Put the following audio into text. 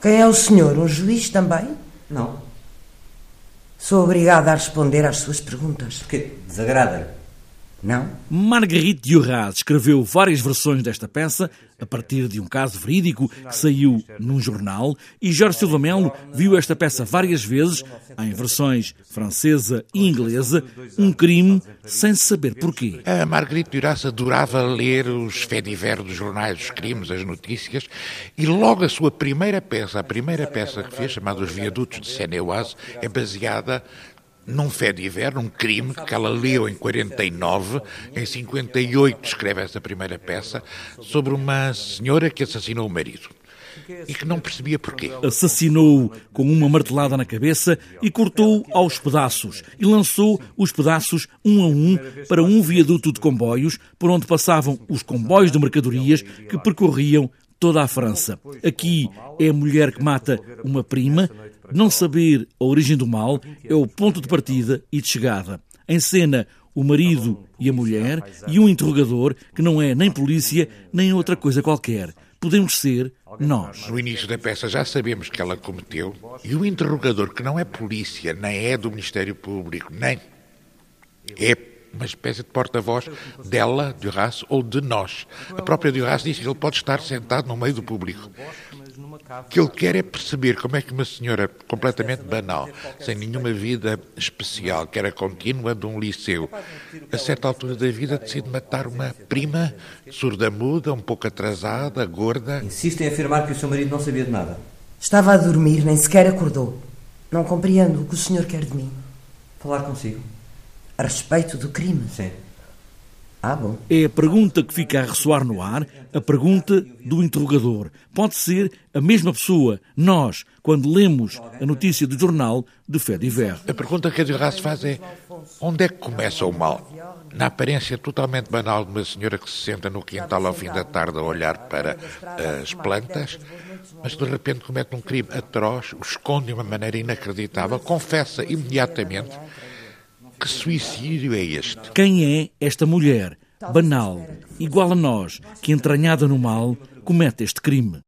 Quem é o senhor? Um juiz também? Não. Sou obrigada a responder às suas perguntas. Porque desagrada-lhe. Não? Marguerite Duras escreveu várias versões desta peça a partir de um caso verídico que saiu num jornal e Jorge Silva Melo viu esta peça várias vezes em versões francesa e inglesa, um crime sem saber porquê. A Marguerite Duras adorava ler os faits dos jornais, os crimes, as notícias e logo a sua primeira peça, a primeira peça que fez, chamada Os Viadutos de Seine-et-Oise, é baseada num fé de inverno, um crime que ela leu em 49, em 58 escreve essa primeira peça, sobre uma senhora que assassinou o marido. E que não percebia porquê. Assassinou-o com uma martelada na cabeça e cortou aos pedaços. E lançou os pedaços um a um para um viaduto de comboios por onde passavam os comboios de mercadorias que percorriam toda a França. Aqui é a mulher que mata uma prima. Não saber a origem do mal é o ponto de partida e de chegada. Em cena, o marido e a mulher e um interrogador que não é nem polícia nem outra coisa qualquer. Podemos ser nós. No início da peça já sabemos que ela cometeu e o interrogador que não é polícia, nem é do Ministério Público, nem é uma espécie de porta-voz dela, de Duras, ou de nós. A própria Duras diz que ele pode estar sentado no meio do público. O que ele quer é perceber como é que uma senhora completamente banal, sem nenhuma vida especial, que era contínua de um liceu, a certa altura da vida decide matar uma prima surda-muda, um pouco atrasada, gorda. Insiste em afirmar que o seu marido não sabia de nada. Estava a dormir, nem sequer acordou. Não compreendo o que o senhor quer de mim. Falar consigo. A respeito do crime? Sim. Ah, bom. É a pergunta que fica a ressoar no ar, a pergunta do interrogador. Pode ser a mesma pessoa, nós, quando lemos a notícia do jornal de Fé d'Hiver. A pergunta que a Duras faz é: onde é que começa o mal? Na aparência totalmente banal de uma senhora que se senta no quintal ao fim da tarde a olhar para as plantas, mas de repente comete um crime atroz, o esconde de uma maneira inacreditável, confessa imediatamente que suicídio é este? Quem é esta mulher, banal, igual a nós, que entranhada no mal, comete este crime?